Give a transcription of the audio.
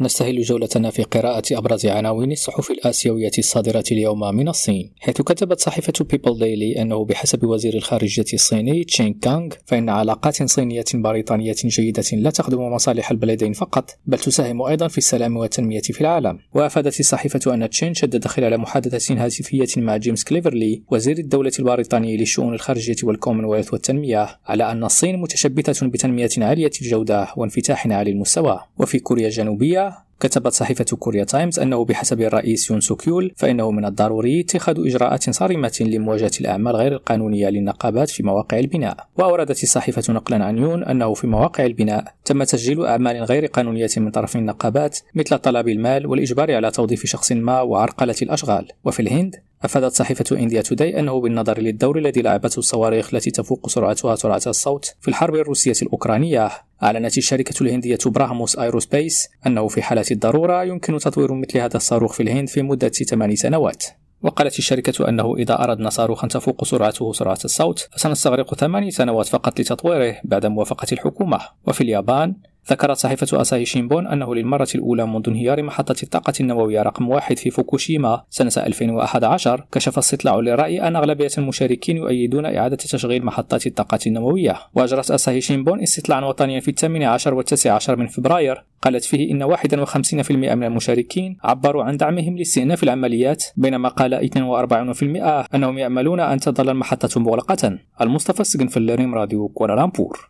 نستهل جولتنا في قراءة أبرز عناوين الصحف الآسيوية الصادرة اليوم من الصين. حيث كتبت صحيفة بيبل ديلي أنه بحسب وزير الخارجية الصيني تشين كانغ فإن علاقات صينية بريطانية جيدة لا تخدم مصالح البلدين فقط بل تساهم أيضا في السلام والتنمية في العالم. وأفادت الصحيفة أن تشين شدد خلال محادثة هاتفية مع جيمس كليفرلي وزير الدولة البريطاني للشؤون الخارجية والكومنولث والتنمية على أن الصين متشبثة بتنمية عالية الجودة وانفتاح عالي المستوى وفي كوريا الجنوبية كتبت صحيفة كوريا تايمز أنه بحسب الرئيس يون سوكيول فإنه من الضروري اتخاذ إجراءات صارمة لمواجهة الأعمال غير القانونية للنقابات في مواقع البناء. وأوردت الصحيفة نقلا عن يون أنه في مواقع البناء تم تسجيل أعمال غير قانونية من طرف النقابات مثل طلب المال والإجبار على توظيف شخص ما وعرقلة الأشغال. وفي الهند أفادت صحيفة إنديا توداي أنه بالنظر للدور الذي لعبته الصواريخ التي تفوق سرعتها سرعة الصوت في الحرب الروسية الأوكرانية أعلنت الشركة الهندية براهموس أيروسبيس أنه في حالة الضرورة يمكن تطوير مثل هذا الصاروخ في الهند في مدة 8 سنوات. وقالت الشركة أنه إذا أردنا صاروخا تفوق سرعته سرعة الصوت فسنستغرق ثماني سنوات فقط لتطويره بعد موافقة الحكومة. وفي اليابان ذكرت صحيفة أساهي شينبون أنه للمرة الأولى منذ انهيار محطة الطاقة النووية رقم واحد في فوكوشيما سنة 2011 كشف استطلاع للرأي أن أغلبية المشاركين يؤيدون إعادة تشغيل محطات الطاقة النووية. وأجرت أساهي شينبون استطلاعا وطنيا في الثامن عشر والتاسع عشر من فبراير قالت فيه إن 51% من المشاركين عبروا عن دعمهم لاستئناف العمليات بينما قال 42% أنهم يأملون أن تظل المحطة مغلقة. المصطفى السجن في راديو كوالالامبور